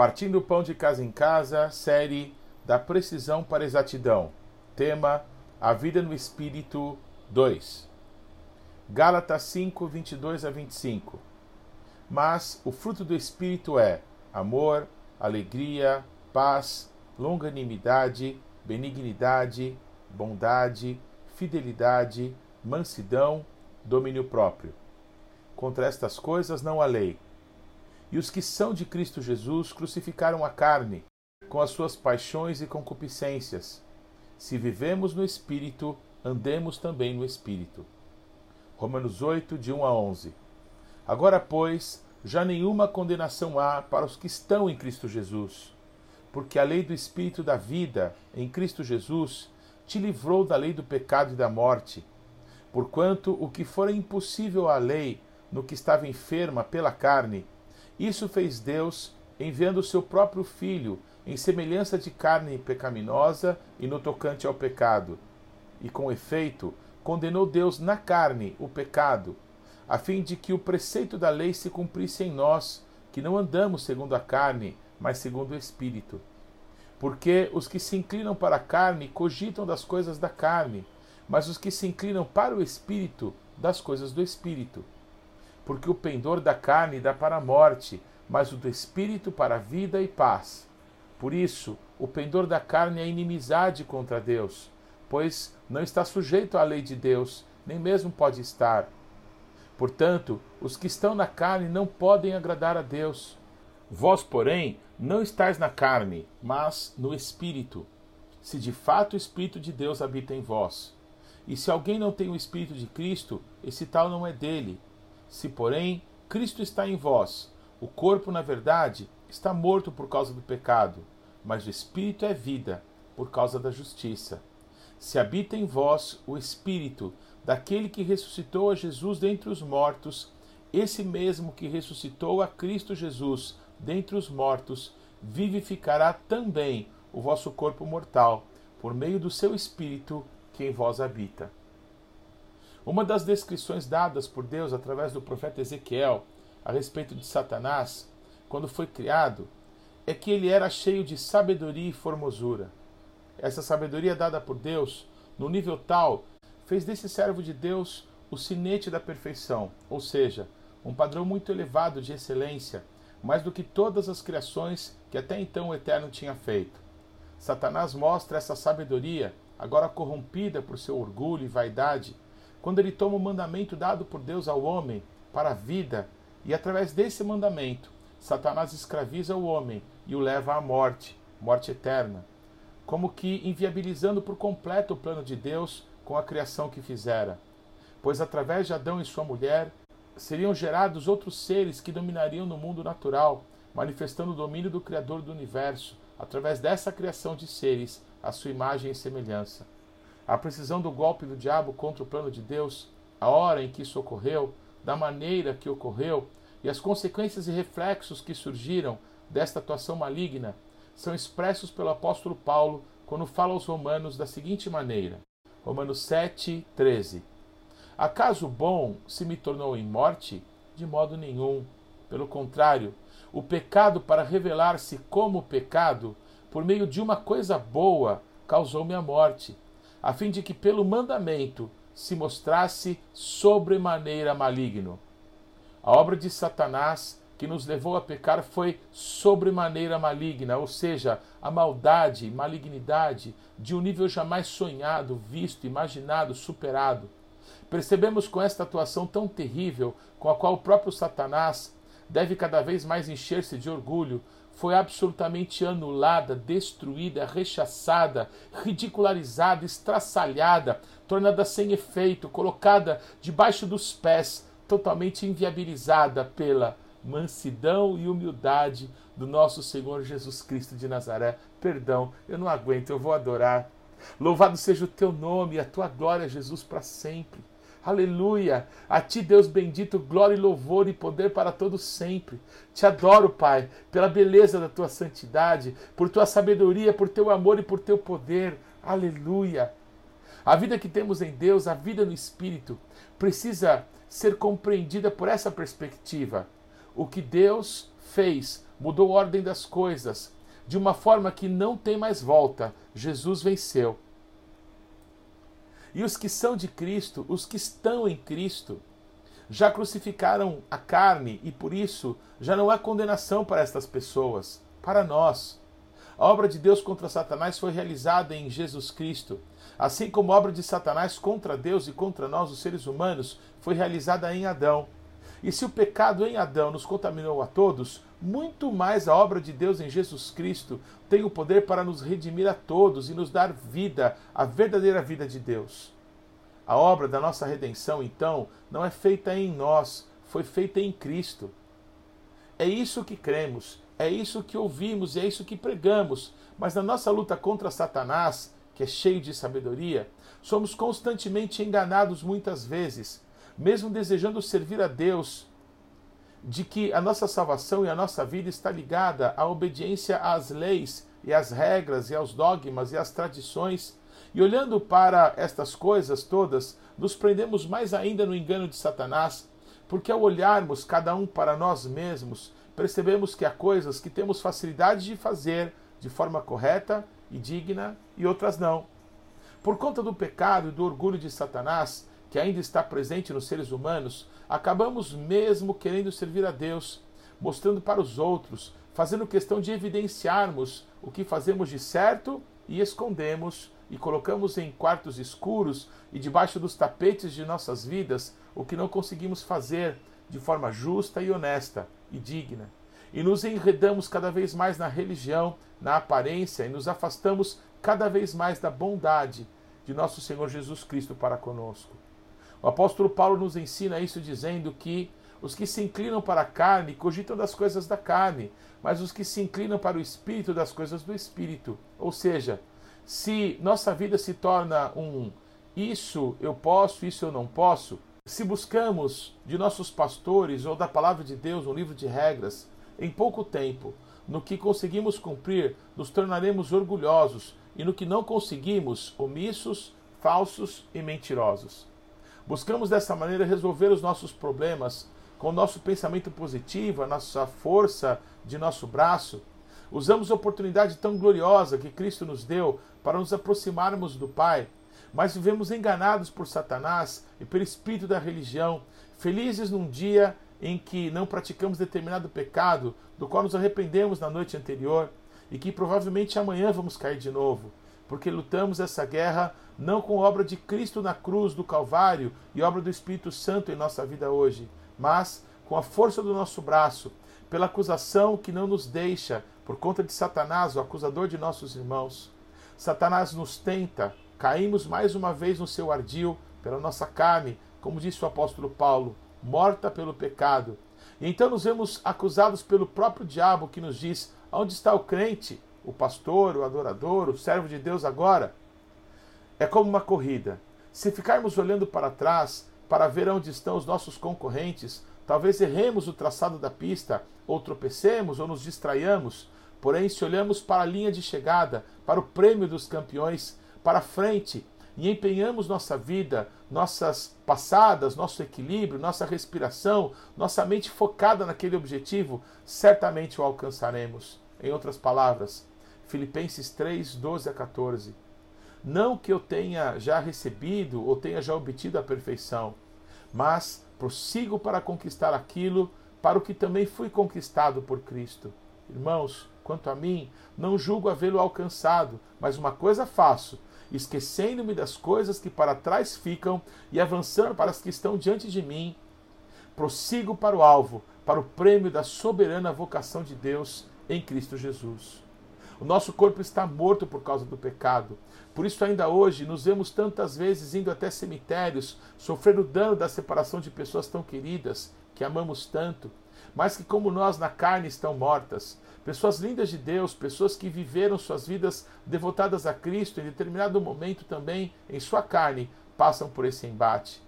Partindo o pão de casa em casa, série Da precisão para a exatidão. Tema: A vida no Espírito 2. Gálatas 5, 22 a 25. Mas o fruto do Espírito é amor, alegria, paz, longanimidade, benignidade, bondade, fidelidade, mansidão, domínio próprio. Contra estas coisas não há lei. E os que são de Cristo Jesus crucificaram a carne, com as suas paixões e concupiscências. Se vivemos no Espírito, andemos também no Espírito. Romanos 8, de 1 a 11. Agora, pois, já nenhuma condenação há para os que estão em Cristo Jesus, porque a lei do Espírito da vida, em Cristo Jesus, te livrou da lei do pecado e da morte. Porquanto o que fora impossível à lei, no que estava enferma pela carne, isso fez Deus, enviando o seu próprio Filho, em semelhança de carne pecaminosa e no tocante ao pecado. E com efeito, condenou Deus na carne o pecado, a fim de que o preceito da lei se cumprisse em nós, que não andamos segundo a carne, mas segundo o Espírito. Porque os que se inclinam para a carne cogitam das coisas da carne, mas os que se inclinam para o Espírito, das coisas do Espírito. Porque o pendor da carne dá para a morte, mas o do Espírito para a vida e paz. Por isso, o pendor da carne é inimizade contra Deus, pois não está sujeito à lei de Deus, nem mesmo pode estar. Portanto, os que estão na carne não podem agradar a Deus. Vós, porém, não estáis na carne, mas no Espírito, se de fato o Espírito de Deus habita em vós. E se alguém não tem o Espírito de Cristo, esse tal não é dele. Se, porém, Cristo está em vós, o corpo, na verdade, está morto por causa do pecado, mas o Espírito é vida por causa da justiça. Se habita em vós o Espírito daquele que ressuscitou a Jesus dentre os mortos, esse mesmo que ressuscitou a Cristo Jesus dentre os mortos, vivificará também o vosso corpo mortal, por meio do seu Espírito que em vós habita. Uma das descrições dadas por Deus através do profeta Ezequiel a respeito de Satanás, quando foi criado, é que ele era cheio de sabedoria e formosura. Essa sabedoria dada por Deus, no nível tal, fez desse servo de Deus o sinete da perfeição, ou seja, um padrão muito elevado de excelência, mais do que todas as criações que até então o Eterno tinha feito. Satanás mostra essa sabedoria, agora corrompida por seu orgulho e vaidade, quando ele toma o mandamento dado por Deus ao homem para a vida, e através desse mandamento, Satanás escraviza o homem e o leva à morte, morte eterna, como que inviabilizando por completo o plano de Deus com a criação que fizera. Pois através de Adão e sua mulher seriam gerados outros seres que dominariam no mundo natural, manifestando o domínio do Criador do universo, através dessa criação de seres, a sua imagem e semelhança. A precisão do golpe do diabo contra o plano de Deus, a hora em que isso ocorreu, da maneira que ocorreu e as consequências e reflexos que surgiram desta atuação maligna são expressos pelo apóstolo Paulo quando fala aos Romanos da seguinte maneira: Romanos 7, 13. Acaso o bom se me tornou em morte? De modo nenhum. Pelo contrário, o pecado, para revelar-se como pecado, por meio de uma coisa boa, causou-me a morte, a fim de que pelo mandamento se mostrasse sobremaneira maligno. A obra de Satanás que nos levou a pecar foi sobremaneira maligna, ou seja, a maldade, malignidade de um nível jamais sonhado, visto, imaginado, superado. Percebemos com esta atuação tão terrível, com a qual o próprio Satanás deve cada vez mais encher-se de orgulho, foi absolutamente anulada, destruída, rechaçada, ridicularizada, estraçalhada, tornada sem efeito, colocada debaixo dos pés, totalmente inviabilizada pela mansidão e humildade do nosso Senhor Jesus Cristo de Nazaré. Perdão, eu não aguento, eu vou adorar. Louvado seja o teu nome e a tua glória, Jesus, para sempre. Aleluia! A ti, Deus bendito, glória e louvor e poder para todos sempre. Te adoro, Pai, pela beleza da tua santidade, por tua sabedoria, por teu amor e por teu poder. Aleluia! A vida que temos em Deus, a vida no Espírito, precisa ser compreendida por essa perspectiva. O que Deus fez mudou a ordem das coisas, de uma forma que não tem mais volta. Jesus venceu. E os que são de Cristo, os que estão em Cristo, já crucificaram a carne e por isso já não há condenação para estas pessoas, para nós. A obra de Deus contra Satanás foi realizada em Jesus Cristo, assim como a obra de Satanás contra Deus e contra nós, os seres humanos, foi realizada em Adão. E se o pecado em Adão nos contaminou a todos, muito mais a obra de Deus em Jesus Cristo tem o poder para nos redimir a todos e nos dar vida, a verdadeira vida de Deus. A obra da nossa redenção, então, não é feita em nós, foi feita em Cristo. É isso que cremos, é isso que ouvimos e é isso que pregamos, mas na nossa luta contra Satanás, que é cheio de sabedoria, somos constantemente enganados muitas vezes, mesmo desejando servir a Deus, de que a nossa salvação e a nossa vida está ligada à obediência às leis e às regras e aos dogmas e às tradições e olhando para estas coisas todas, nos prendemos mais ainda no engano de Satanás, porque ao olharmos cada um para nós mesmos, percebemos que há coisas que temos facilidade de fazer de forma correta e digna e outras não. Por conta do pecado e do orgulho de Satanás, que ainda está presente nos seres humanos, acabamos mesmo querendo servir a Deus, mostrando para os outros, fazendo questão de evidenciarmos o que fazemos de certo e escondemos e colocamos em quartos escuros e debaixo dos tapetes de nossas vidas o que não conseguimos fazer de forma justa e honesta e digna. E nos enredamos cada vez mais na religião, na aparência e nos afastamos cada vez mais da bondade de nosso Senhor Jesus Cristo para conosco. O apóstolo Paulo nos ensina isso dizendo que os que se inclinam para a carne cogitam das coisas da carne, mas os que se inclinam para o espírito das coisas do espírito. Ou seja, se nossa vida se torna um isso eu posso, isso eu não posso, se buscamos de nossos pastores ou da palavra de Deus um livro de regras, em pouco tempo, no que conseguimos cumprir, nos tornaremos orgulhosos e no que não conseguimos, omissos, falsos e mentirosos. Buscamos dessa maneira resolver os nossos problemas com o nosso pensamento positivo, a nossa força de nosso braço, Usamos a oportunidade tão gloriosa que Cristo nos deu para nos aproximarmos do Pai, mas vivemos enganados por Satanás e pelo espírito da religião, felizes num dia em que não praticamos determinado pecado, do qual nos arrependemos na noite anterior, e que provavelmente amanhã vamos cair de novo, porque lutamos essa guerra não com obra de Cristo na cruz do Calvário e obra do Espírito Santo em nossa vida hoje, mas com a força do nosso braço, pela acusação que não nos deixa por conta de Satanás, o acusador de nossos irmãos. Satanás nos tenta, caímos mais uma vez no seu ardil, pela nossa carne, como disse o apóstolo Paulo, morta pelo pecado. E então nos vemos acusados pelo próprio diabo que nos diz: onde está o crente, o pastor, o adorador, o servo de Deus agora? É como uma corrida. Se ficarmos olhando para trás para ver onde estão os nossos concorrentes, talvez erremos o traçado da pista, ou tropecemos, ou nos distraiamos, Porém, se olhamos para a linha de chegada, para o prêmio dos campeões, para frente, e empenhamos nossa vida, nossas passadas, nosso equilíbrio, nossa respiração, nossa mente focada naquele objetivo, certamente o alcançaremos. Em outras palavras, Filipenses 3, 12 a 14. Não que eu tenha já recebido ou tenha já obtido a perfeição, mas prossigo para conquistar aquilo para o que também fui conquistado por Cristo. Irmãos, Quanto a mim, não julgo havê-lo alcançado, mas uma coisa faço, esquecendo-me das coisas que para trás ficam e avançando para as que estão diante de mim, prossigo para o alvo, para o prêmio da soberana vocação de Deus em Cristo Jesus. O nosso corpo está morto por causa do pecado. Por isso, ainda hoje, nos vemos tantas vezes indo até cemitérios, sofrendo o dano da separação de pessoas tão queridas, que amamos tanto, mas que, como nós na carne, estão mortas pessoas lindas de Deus, pessoas que viveram suas vidas devotadas a Cristo, em determinado momento também em sua carne, passam por esse embate.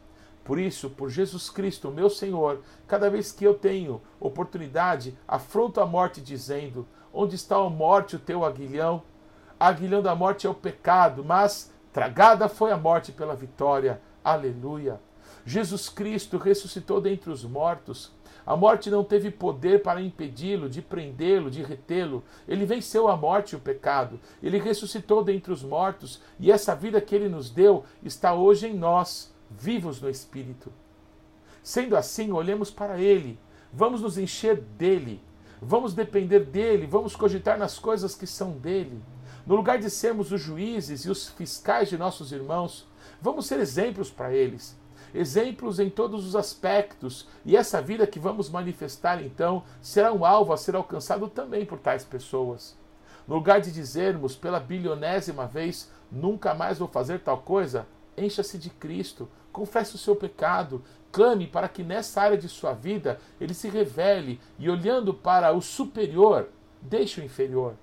Por isso, por Jesus Cristo, meu Senhor, cada vez que eu tenho oportunidade, afronto a morte dizendo: Onde está a morte, o teu aguilhão? A aguilhão da morte é o pecado, mas tragada foi a morte pela vitória. Aleluia. Jesus Cristo ressuscitou dentre os mortos A morte não teve poder para impedi-lo, de prendê-lo, de retê-lo. Ele venceu a morte e o pecado. Ele ressuscitou dentre os mortos e essa vida que ele nos deu está hoje em nós, vivos no Espírito. Sendo assim, olhemos para ele, vamos nos encher dele, vamos depender dele, vamos cogitar nas coisas que são dele. No lugar de sermos os juízes e os fiscais de nossos irmãos, vamos ser exemplos para eles exemplos em todos os aspectos, e essa vida que vamos manifestar então será um alvo a ser alcançado também por tais pessoas. No lugar de dizermos pela bilionésima vez, nunca mais vou fazer tal coisa, encha-se de Cristo, confesse o seu pecado, clame para que nessa área de sua vida ele se revele e, olhando para o superior, deixe o inferior.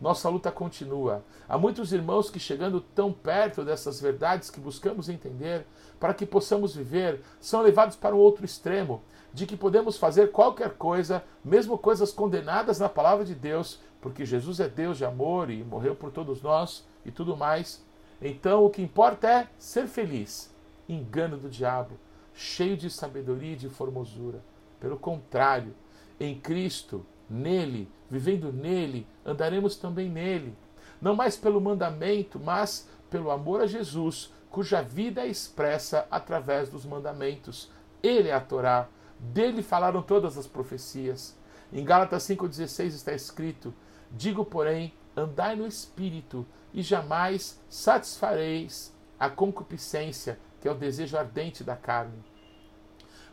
Nossa luta continua. Há muitos irmãos que, chegando tão perto dessas verdades que buscamos entender, para que possamos viver, são levados para um outro extremo, de que podemos fazer qualquer coisa, mesmo coisas condenadas na palavra de Deus, porque Jesus é Deus de amor e morreu por todos nós e tudo mais. Então o que importa é ser feliz. Engano do diabo, cheio de sabedoria e de formosura. Pelo contrário, em Cristo, nele, vivendo nele, andaremos também nele. Não mais pelo mandamento, mas pelo amor a Jesus, cuja vida é expressa através dos mandamentos. Ele é a Torá, dele falaram todas as profecias. Em Gálatas 5,16 está escrito: Digo, porém, andai no espírito, e jamais satisfareis a concupiscência, que é o desejo ardente da carne.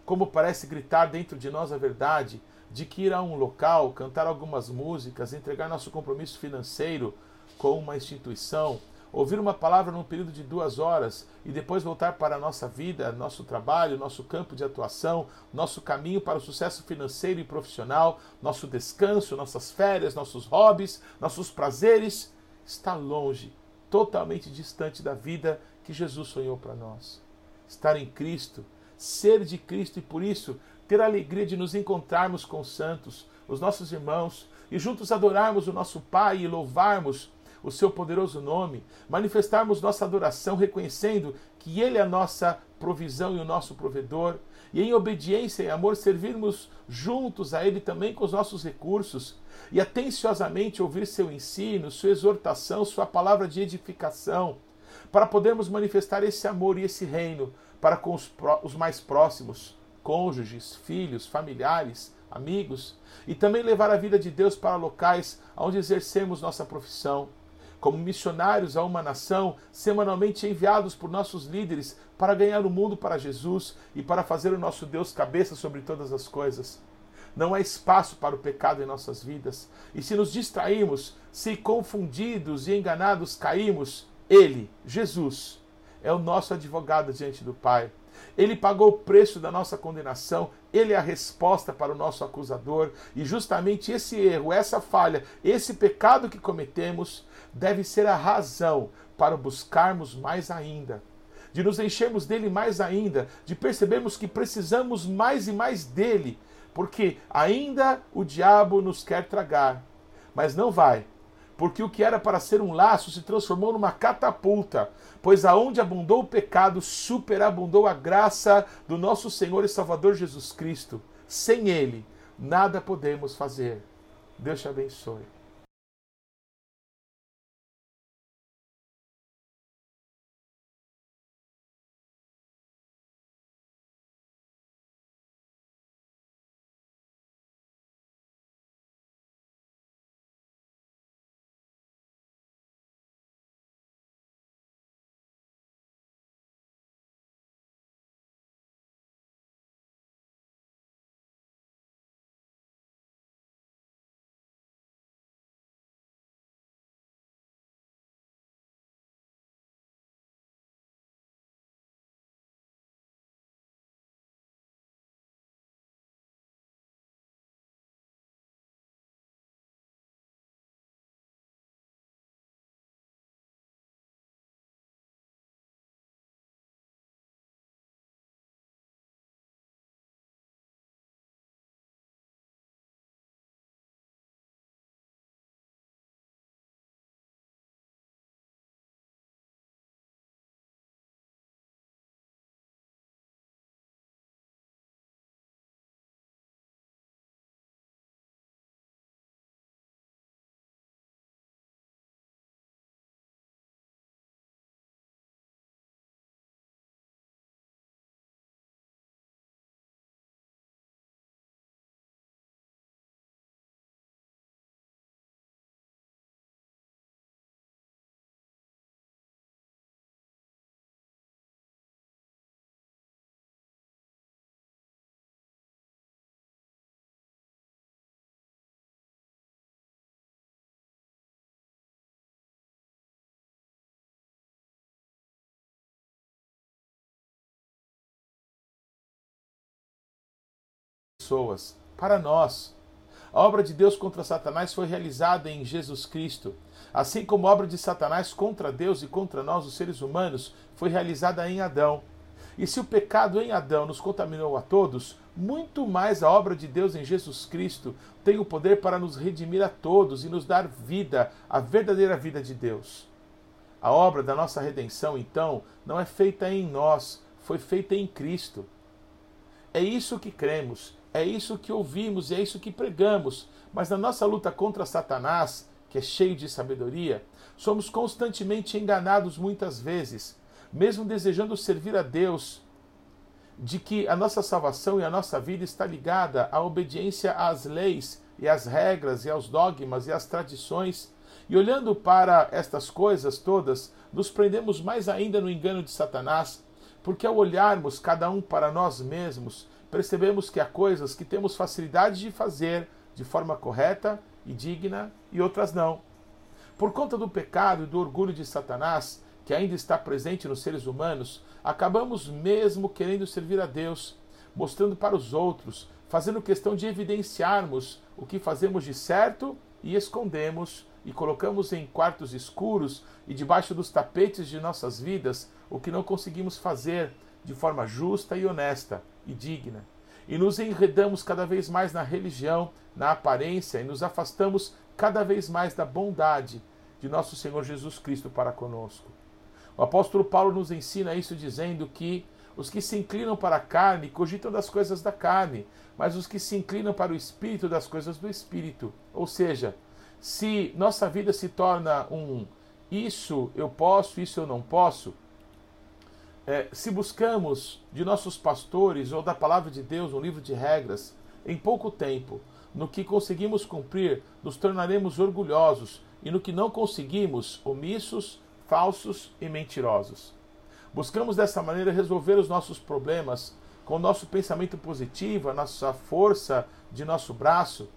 Como parece gritar dentro de nós a verdade de que ir a um local, cantar algumas músicas, entregar nosso compromisso financeiro com uma instituição, ouvir uma palavra num período de duas horas e depois voltar para a nossa vida, nosso trabalho, nosso campo de atuação, nosso caminho para o sucesso financeiro e profissional, nosso descanso, nossas férias, nossos hobbies, nossos prazeres, está longe, totalmente distante da vida que Jesus sonhou para nós. Estar em Cristo, ser de Cristo e por isso ter a alegria de nos encontrarmos com os santos, os nossos irmãos, e juntos adorarmos o nosso Pai e louvarmos o seu poderoso nome, manifestarmos nossa adoração reconhecendo que Ele é a nossa provisão e o nosso provedor, e em obediência e amor servirmos juntos a Ele também com os nossos recursos, e atenciosamente ouvir seu ensino, sua exortação, sua palavra de edificação, para podermos manifestar esse amor e esse reino para com os, os mais próximos, cônjuges, filhos, familiares, amigos, e também levar a vida de Deus para locais onde exercemos nossa profissão como missionários a uma nação, semanalmente enviados por nossos líderes para ganhar o mundo para Jesus e para fazer o nosso Deus cabeça sobre todas as coisas. Não há espaço para o pecado em nossas vidas. E se nos distraímos, se confundidos e enganados caímos, Ele, Jesus, é o nosso advogado diante do Pai. Ele pagou o preço da nossa condenação, ele é a resposta para o nosso acusador, e justamente esse erro, essa falha, esse pecado que cometemos, deve ser a razão para buscarmos mais ainda, de nos enchermos dele mais ainda, de percebermos que precisamos mais e mais dele, porque ainda o diabo nos quer tragar, mas não vai, porque o que era para ser um laço se transformou numa catapulta, pois aonde abundou o pecado, superabundou a graça do nosso Senhor e Salvador Jesus Cristo. Sem ele, nada podemos fazer. Deus te abençoe. Pessoas, para nós. A obra de Deus contra Satanás foi realizada em Jesus Cristo, assim como a obra de Satanás contra Deus e contra nós, os seres humanos, foi realizada em Adão. E se o pecado em Adão nos contaminou a todos, muito mais a obra de Deus em Jesus Cristo tem o poder para nos redimir a todos e nos dar vida, a verdadeira vida de Deus. A obra da nossa redenção, então, não é feita em nós, foi feita em Cristo. É isso que cremos, é isso que ouvimos, é isso que pregamos. Mas na nossa luta contra Satanás, que é cheio de sabedoria, somos constantemente enganados muitas vezes, mesmo desejando servir a Deus, de que a nossa salvação e a nossa vida está ligada à obediência às leis e às regras e aos dogmas e às tradições e olhando para estas coisas todas, nos prendemos mais ainda no engano de Satanás, porque ao olharmos cada um para nós mesmos, percebemos que há coisas que temos facilidade de fazer de forma correta e digna e outras não. Por conta do pecado e do orgulho de Satanás, que ainda está presente nos seres humanos, acabamos mesmo querendo servir a Deus, mostrando para os outros, fazendo questão de evidenciarmos o que fazemos de certo e escondemos e colocamos em quartos escuros e debaixo dos tapetes de nossas vidas o que não conseguimos fazer de forma justa e honesta e digna. E nos enredamos cada vez mais na religião, na aparência e nos afastamos cada vez mais da bondade de nosso Senhor Jesus Cristo para conosco. O apóstolo Paulo nos ensina isso dizendo que os que se inclinam para a carne cogitam das coisas da carne, mas os que se inclinam para o espírito das coisas do espírito. Ou seja, se nossa vida se torna um isso eu posso, isso eu não posso, é, se buscamos de nossos pastores ou da palavra de Deus um livro de regras, em pouco tempo, no que conseguimos cumprir, nos tornaremos orgulhosos e no que não conseguimos, omissos, falsos e mentirosos. Buscamos dessa maneira resolver os nossos problemas com nosso pensamento positivo, a nossa força de nosso braço,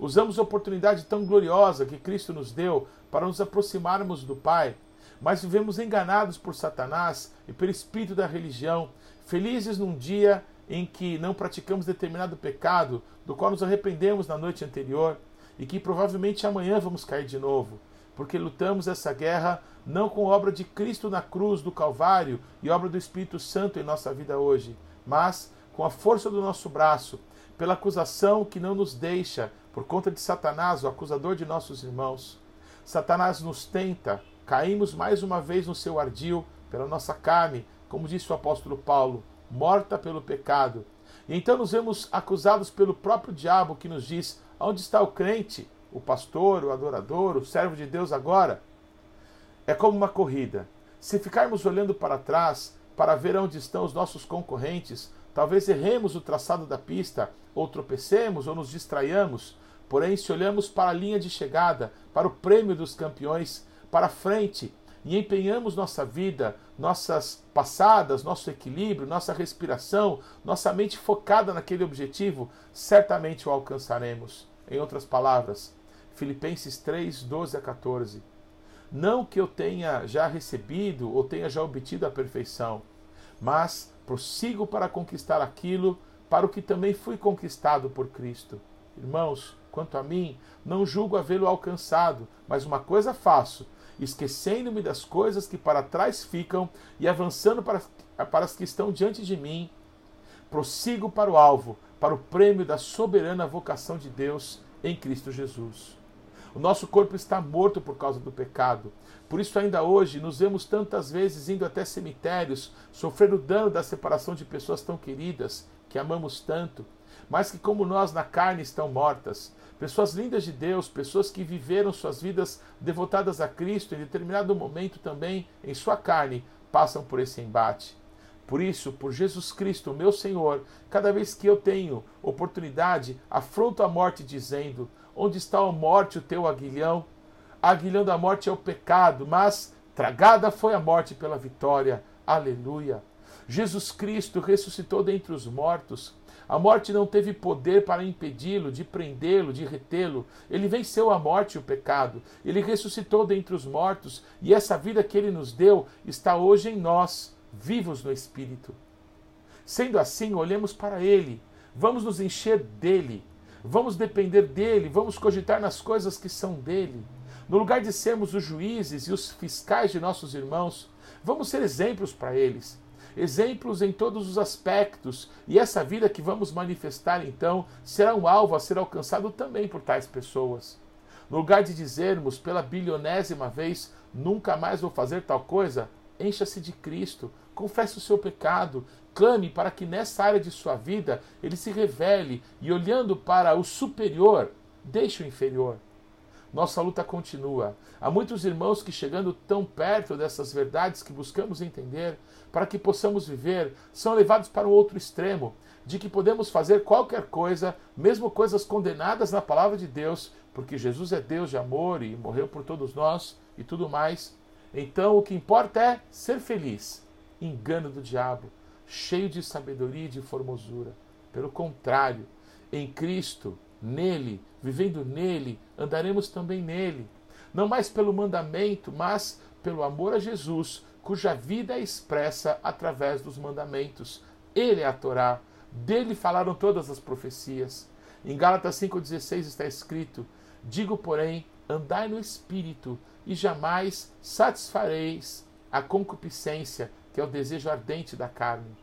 Usamos a oportunidade tão gloriosa que Cristo nos deu para nos aproximarmos do Pai, mas vivemos enganados por Satanás e pelo espírito da religião, felizes num dia em que não praticamos determinado pecado, do qual nos arrependemos na noite anterior e que provavelmente amanhã vamos cair de novo, porque lutamos essa guerra não com obra de Cristo na cruz do Calvário e obra do Espírito Santo em nossa vida hoje, mas com a força do nosso braço, pela acusação que não nos deixa por conta de Satanás, o acusador de nossos irmãos. Satanás nos tenta, caímos mais uma vez no seu ardil, pela nossa carne, como disse o apóstolo Paulo, morta pelo pecado. E então nos vemos acusados pelo próprio diabo que nos diz: onde está o crente, o pastor, o adorador, o servo de Deus agora? É como uma corrida. Se ficarmos olhando para trás para ver onde estão os nossos concorrentes, talvez erremos o traçado da pista, ou tropecemos, ou nos distraiamos, Porém, se olhamos para a linha de chegada, para o prêmio dos campeões, para frente, e empenhamos nossa vida, nossas passadas, nosso equilíbrio, nossa respiração, nossa mente focada naquele objetivo, certamente o alcançaremos. Em outras palavras, Filipenses 3, 12 a 14. Não que eu tenha já recebido ou tenha já obtido a perfeição, mas prossigo para conquistar aquilo para o que também fui conquistado por Cristo. Irmãos, Quanto a mim, não julgo havê-lo alcançado, mas uma coisa faço, esquecendo-me das coisas que para trás ficam e avançando para, para as que estão diante de mim, prossigo para o alvo, para o prêmio da soberana vocação de Deus em Cristo Jesus. O nosso corpo está morto por causa do pecado. Por isso, ainda hoje, nos vemos tantas vezes indo até cemitérios, sofrendo o dano da separação de pessoas tão queridas, que amamos tanto, mas que, como nós na carne, estão mortas. Pessoas lindas de Deus, pessoas que viveram suas vidas devotadas a Cristo, em determinado momento também, em sua carne, passam por esse embate. Por isso, por Jesus Cristo, meu Senhor, cada vez que eu tenho oportunidade, afronto a morte dizendo: Onde está a morte, o teu aguilhão? A aguilhão da morte é o pecado, mas tragada foi a morte pela vitória. Aleluia. Jesus Cristo ressuscitou dentre os mortos. A morte não teve poder para impedi-lo, de prendê-lo, de retê-lo. Ele venceu a morte e o pecado. Ele ressuscitou dentre os mortos e essa vida que ele nos deu está hoje em nós, vivos no Espírito. Sendo assim, olhemos para ele, Vamos nos encher dele. Vamos depender dele. Vamos cogitar nas coisas que são dele. No lugar de sermos os juízes e os fiscais de nossos irmãos, vamos ser exemplos para eles. Exemplos em todos os aspectos, e essa vida que vamos manifestar então será um alvo a ser alcançado também por tais pessoas. No lugar de dizermos pela bilionésima vez, nunca mais vou fazer tal coisa, encha-se de Cristo, confesse o seu pecado, clame para que nessa área de sua vida ele se revele e, olhando para o superior, deixe o inferior. Nossa luta continua. Há muitos irmãos que, chegando tão perto dessas verdades que buscamos entender, para que possamos viver, são levados para um outro extremo, de que podemos fazer qualquer coisa, mesmo coisas condenadas na palavra de Deus, porque Jesus é Deus de amor e morreu por todos nós e tudo mais. Então o que importa é ser feliz. Engano do diabo, cheio de sabedoria e de formosura. Pelo contrário, em Cristo, nele, vivendo nele, andaremos também nele. Não mais pelo mandamento, mas pelo amor a Jesus, cuja vida é expressa através dos mandamentos. Ele é a Torá, dele falaram todas as profecias. Em Gálatas 5,16 está escrito: Digo, porém, andai no espírito, e jamais satisfareis a concupiscência, que é o desejo ardente da carne.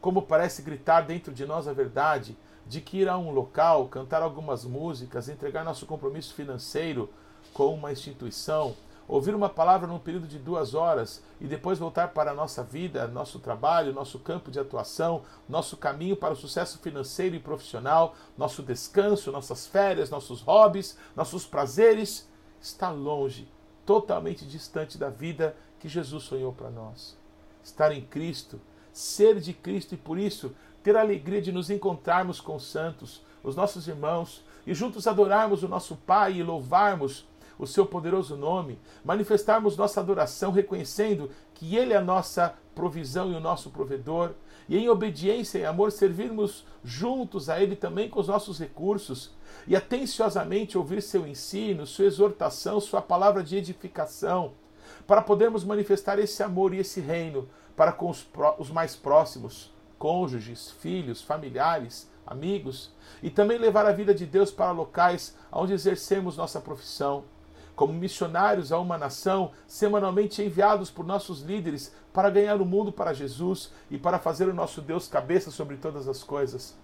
Como parece gritar dentro de nós a verdade de que ir a um local, cantar algumas músicas, entregar nosso compromisso financeiro com uma instituição, ouvir uma palavra num período de duas horas e depois voltar para a nossa vida, nosso trabalho, nosso campo de atuação, nosso caminho para o sucesso financeiro e profissional, nosso descanso, nossas férias, nossos hobbies, nossos prazeres, está longe, totalmente distante da vida que Jesus sonhou para nós. Estar em Cristo, ser de Cristo e por isso ter a alegria de nos encontrarmos com os santos, os nossos irmãos, e juntos adorarmos o nosso Pai e louvarmos o seu poderoso nome, manifestarmos nossa adoração reconhecendo que Ele é a nossa provisão e o nosso provedor, e em obediência e amor servirmos juntos a Ele também com os nossos recursos, e atenciosamente ouvir seu ensino, sua exortação, sua palavra de edificação, para podermos manifestar esse amor e esse reino para com os, os mais próximos, cônjuges, filhos, familiares, amigos, e também levar a vida de Deus para locais onde exercemos nossa profissão como missionários a uma nação, semanalmente enviados por nossos líderes para ganhar o mundo para Jesus e para fazer o nosso Deus cabeça sobre todas as coisas.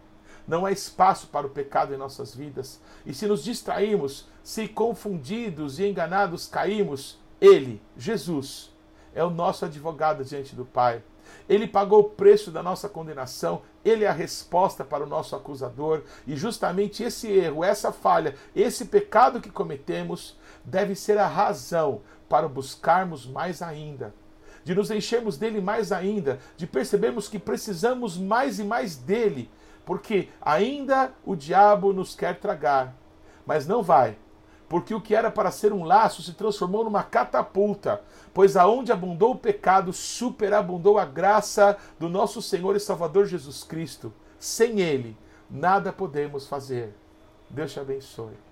Não há espaço para o pecado em nossas vidas. E se nos distraímos, se confundidos e enganados caímos, Ele, Jesus, é o nosso advogado diante do Pai. Ele pagou o preço da nossa condenação, ele é a resposta para o nosso acusador, e justamente esse erro, essa falha, esse pecado que cometemos, deve ser a razão para buscarmos mais ainda, de nos enchermos dele mais ainda, de percebermos que precisamos mais e mais dele, porque ainda o diabo nos quer tragar, mas não vai, porque o que era para ser um laço se transformou numa catapulta, pois aonde abundou o pecado, superabundou a graça do nosso Senhor e Salvador Jesus Cristo. Sem ele, nada podemos fazer. Deus te abençoe.